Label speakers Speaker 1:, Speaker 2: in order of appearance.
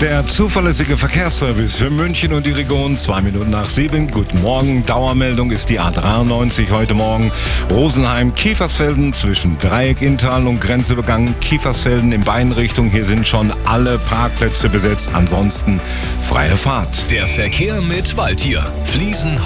Speaker 1: Der zuverlässige Verkehrsservice für München und die Region. Zwei Minuten nach sieben. Guten Morgen. Dauermeldung ist die A93 heute Morgen. Rosenheim, Kiefersfelden zwischen Dreieck Inntal und Grenzübergang Kiefersfelden in beiden Richtungen. Hier sind schon alle Parkplätze besetzt. Ansonsten freie Fahrt.
Speaker 2: Der Verkehr mit Waldtier. Fliesen,